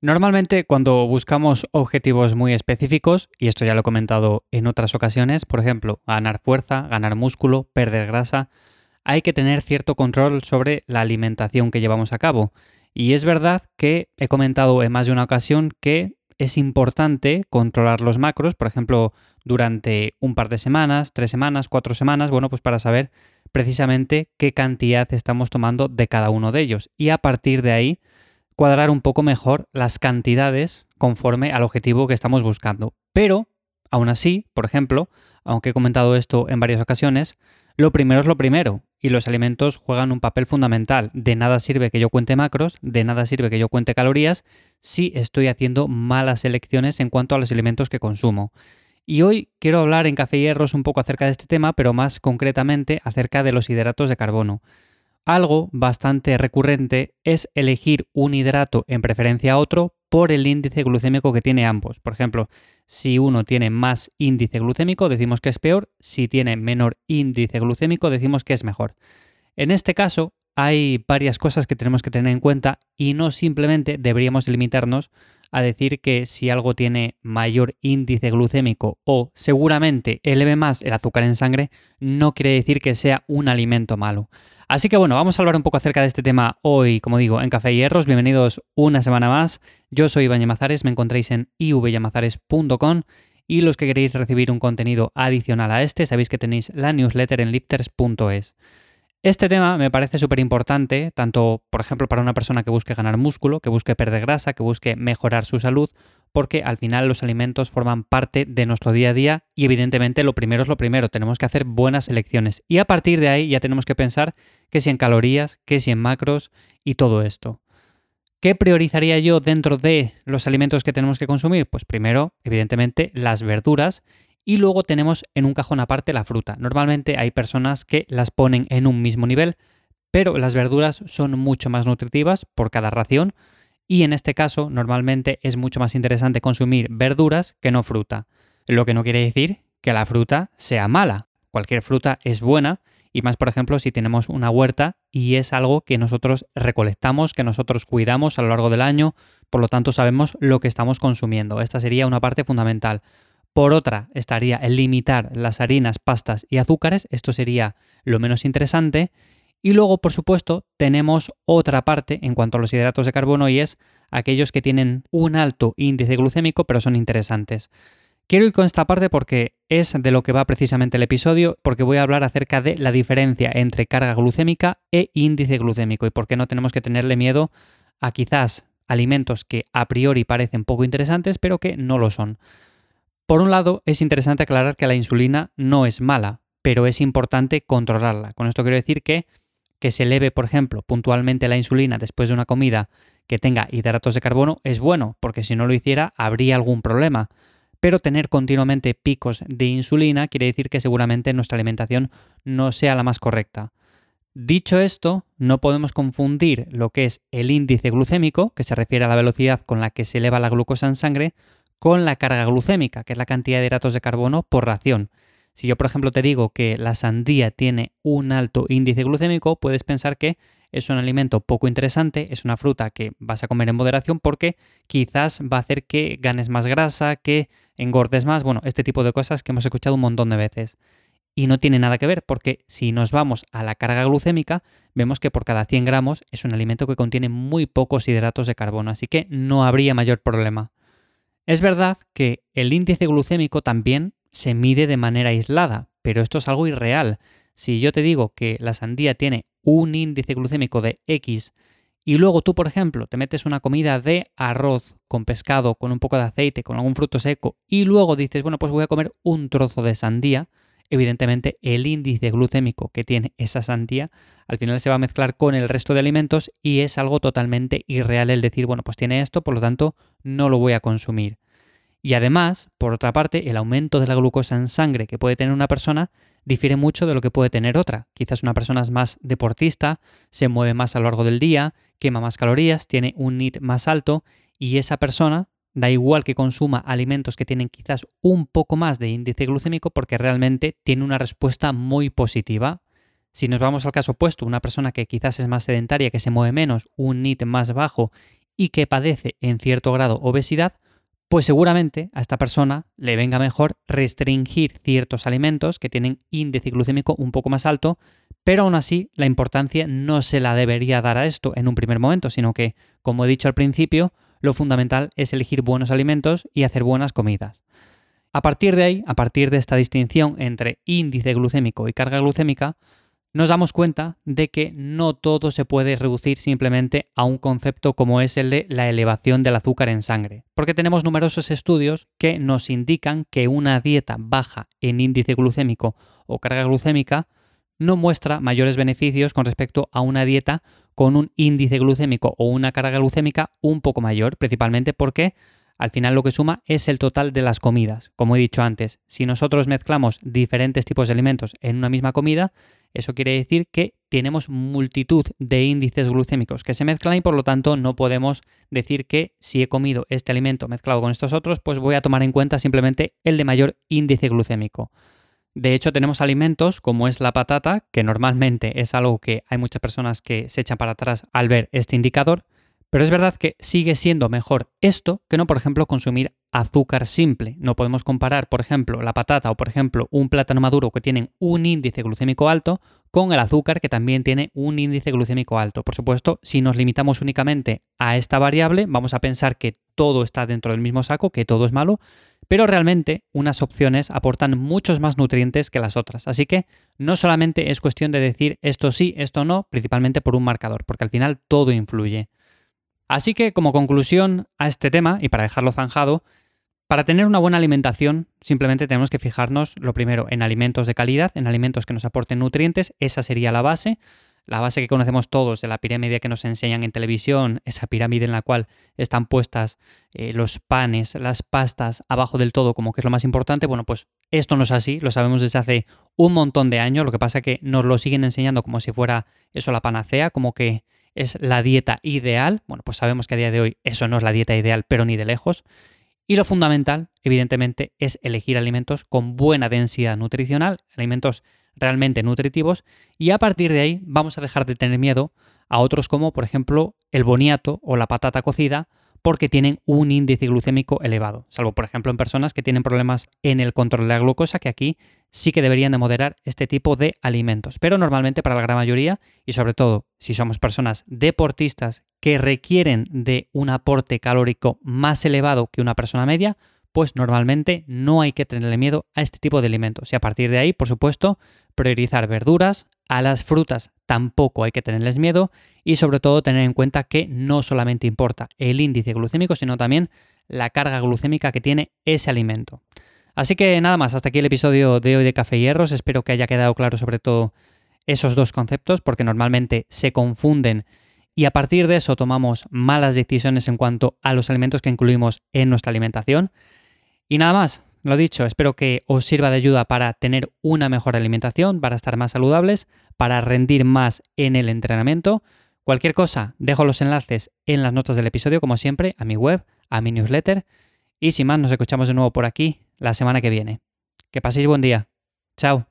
Normalmente cuando buscamos objetivos muy específicos, y esto ya lo he comentado en otras ocasiones, por ejemplo, ganar fuerza, ganar músculo, perder grasa, hay que tener cierto control sobre la alimentación que llevamos a cabo. Y es verdad que he comentado en más de una ocasión que es importante controlar los macros, por ejemplo, durante un par de semanas, tres semanas, cuatro semanas, bueno, pues para saber precisamente qué cantidad estamos tomando de cada uno de ellos. Y a partir de ahí, cuadrar un poco mejor las cantidades conforme al objetivo que estamos buscando. Pero, aún así, por ejemplo, aunque he comentado esto en varias ocasiones, lo primero es lo primero, y los alimentos juegan un papel fundamental. De nada sirve que yo cuente macros, de nada sirve que yo cuente calorías, si estoy haciendo malas elecciones en cuanto a los alimentos que consumo. Y hoy quiero hablar en Café Hierros un poco acerca de este tema, pero más concretamente acerca de los hidratos de carbono. Algo bastante recurrente es elegir un hidrato en preferencia a otro por el índice glucémico que tiene ambos. Por ejemplo, si uno tiene más índice glucémico, decimos que es peor, si tiene menor índice glucémico, decimos que es mejor. En este caso, hay varias cosas que tenemos que tener en cuenta y no simplemente deberíamos limitarnos a decir que si algo tiene mayor índice glucémico o seguramente eleve más el azúcar en sangre, no quiere decir que sea un alimento malo. Así que bueno, vamos a hablar un poco acerca de este tema hoy, como digo, en Café Hierros. Bienvenidos una semana más. Yo soy Iván Yamazares, me encontráis en ivyamazares.com y los que queréis recibir un contenido adicional a este, sabéis que tenéis la newsletter en lifters.es. Este tema me parece súper importante, tanto, por ejemplo, para una persona que busque ganar músculo, que busque perder grasa, que busque mejorar su salud, porque al final los alimentos forman parte de nuestro día a día y evidentemente lo primero es lo primero, tenemos que hacer buenas elecciones y a partir de ahí ya tenemos que pensar que si en calorías, que si en macros y todo esto. ¿Qué priorizaría yo dentro de los alimentos que tenemos que consumir? Pues primero, evidentemente, las verduras y luego tenemos en un cajón aparte la fruta. Normalmente hay personas que las ponen en un mismo nivel, pero las verduras son mucho más nutritivas por cada ración y en este caso normalmente es mucho más interesante consumir verduras que no fruta. Lo que no quiere decir que la fruta sea mala. Cualquier fruta es buena y más por ejemplo si tenemos una huerta y es algo que nosotros recolectamos, que nosotros cuidamos a lo largo del año, por lo tanto sabemos lo que estamos consumiendo. Esta sería una parte fundamental. Por otra, estaría el limitar las harinas, pastas y azúcares, esto sería lo menos interesante. Y luego, por supuesto, tenemos otra parte en cuanto a los hidratos de carbono y es aquellos que tienen un alto índice glucémico pero son interesantes. Quiero ir con esta parte porque es de lo que va precisamente el episodio, porque voy a hablar acerca de la diferencia entre carga glucémica e índice glucémico y por qué no tenemos que tenerle miedo a quizás alimentos que a priori parecen poco interesantes pero que no lo son. Por un lado, es interesante aclarar que la insulina no es mala, pero es importante controlarla. Con esto quiero decir que que se eleve, por ejemplo, puntualmente la insulina después de una comida que tenga hidratos de carbono es bueno, porque si no lo hiciera habría algún problema. Pero tener continuamente picos de insulina quiere decir que seguramente nuestra alimentación no sea la más correcta. Dicho esto, no podemos confundir lo que es el índice glucémico, que se refiere a la velocidad con la que se eleva la glucosa en sangre, con la carga glucémica, que es la cantidad de hidratos de carbono por ración. Si yo, por ejemplo, te digo que la sandía tiene un alto índice glucémico, puedes pensar que es un alimento poco interesante, es una fruta que vas a comer en moderación porque quizás va a hacer que ganes más grasa, que engordes más, bueno, este tipo de cosas que hemos escuchado un montón de veces. Y no tiene nada que ver porque si nos vamos a la carga glucémica, vemos que por cada 100 gramos es un alimento que contiene muy pocos hidratos de carbono, así que no habría mayor problema. Es verdad que el índice glucémico también se mide de manera aislada, pero esto es algo irreal. Si yo te digo que la sandía tiene un índice glucémico de X y luego tú, por ejemplo, te metes una comida de arroz con pescado, con un poco de aceite, con algún fruto seco y luego dices, bueno, pues voy a comer un trozo de sandía, evidentemente el índice glucémico que tiene esa sandía al final se va a mezclar con el resto de alimentos y es algo totalmente irreal el decir, bueno, pues tiene esto, por lo tanto no lo voy a consumir. Y además, por otra parte, el aumento de la glucosa en sangre que puede tener una persona difiere mucho de lo que puede tener otra. Quizás una persona es más deportista, se mueve más a lo largo del día, quema más calorías, tiene un NIT más alto y esa persona Da igual que consuma alimentos que tienen quizás un poco más de índice glucémico porque realmente tiene una respuesta muy positiva. Si nos vamos al caso opuesto, una persona que quizás es más sedentaria, que se mueve menos, un NIT más bajo y que padece en cierto grado obesidad, pues seguramente a esta persona le venga mejor restringir ciertos alimentos que tienen índice glucémico un poco más alto, pero aún así la importancia no se la debería dar a esto en un primer momento, sino que, como he dicho al principio, lo fundamental es elegir buenos alimentos y hacer buenas comidas. A partir de ahí, a partir de esta distinción entre índice glucémico y carga glucémica, nos damos cuenta de que no todo se puede reducir simplemente a un concepto como es el de la elevación del azúcar en sangre, porque tenemos numerosos estudios que nos indican que una dieta baja en índice glucémico o carga glucémica no muestra mayores beneficios con respecto a una dieta con un índice glucémico o una carga glucémica un poco mayor, principalmente porque al final lo que suma es el total de las comidas. Como he dicho antes, si nosotros mezclamos diferentes tipos de alimentos en una misma comida, eso quiere decir que tenemos multitud de índices glucémicos que se mezclan y por lo tanto no podemos decir que si he comido este alimento mezclado con estos otros, pues voy a tomar en cuenta simplemente el de mayor índice glucémico. De hecho, tenemos alimentos como es la patata, que normalmente es algo que hay muchas personas que se echan para atrás al ver este indicador, pero es verdad que sigue siendo mejor esto que no, por ejemplo, consumir azúcar simple. No podemos comparar, por ejemplo, la patata o, por ejemplo, un plátano maduro que tienen un índice glucémico alto con el azúcar que también tiene un índice glucémico alto. Por supuesto, si nos limitamos únicamente a esta variable, vamos a pensar que todo está dentro del mismo saco, que todo es malo, pero realmente unas opciones aportan muchos más nutrientes que las otras. Así que no solamente es cuestión de decir esto sí, esto no, principalmente por un marcador, porque al final todo influye. Así que como conclusión a este tema, y para dejarlo zanjado, para tener una buena alimentación simplemente tenemos que fijarnos lo primero en alimentos de calidad, en alimentos que nos aporten nutrientes, esa sería la base, la base que conocemos todos de la pirámide que nos enseñan en televisión, esa pirámide en la cual están puestas eh, los panes, las pastas abajo del todo como que es lo más importante, bueno pues esto no es así, lo sabemos desde hace un montón de años, lo que pasa es que nos lo siguen enseñando como si fuera eso la panacea, como que es la dieta ideal. Bueno, pues sabemos que a día de hoy eso no es la dieta ideal, pero ni de lejos. Y lo fundamental, evidentemente, es elegir alimentos con buena densidad nutricional, alimentos realmente nutritivos, y a partir de ahí vamos a dejar de tener miedo a otros como, por ejemplo, el boniato o la patata cocida, porque tienen un índice glucémico elevado, salvo por ejemplo en personas que tienen problemas en el control de la glucosa, que aquí sí que deberían de moderar este tipo de alimentos. Pero normalmente para la gran mayoría, y sobre todo si somos personas deportistas que requieren de un aporte calórico más elevado que una persona media, pues normalmente no hay que tenerle miedo a este tipo de alimentos. Y a partir de ahí, por supuesto, priorizar verduras, a las frutas tampoco hay que tenerles miedo y sobre todo tener en cuenta que no solamente importa el índice glucémico, sino también la carga glucémica que tiene ese alimento. Así que nada más, hasta aquí el episodio de hoy de Café Hierros. Espero que haya quedado claro sobre todo esos dos conceptos, porque normalmente se confunden y a partir de eso tomamos malas decisiones en cuanto a los alimentos que incluimos en nuestra alimentación. Y nada más, lo dicho, espero que os sirva de ayuda para tener una mejor alimentación, para estar más saludables, para rendir más en el entrenamiento. Cualquier cosa, dejo los enlaces en las notas del episodio, como siempre, a mi web, a mi newsletter. Y sin más, nos escuchamos de nuevo por aquí la semana que viene. Que paséis buen día. Chao.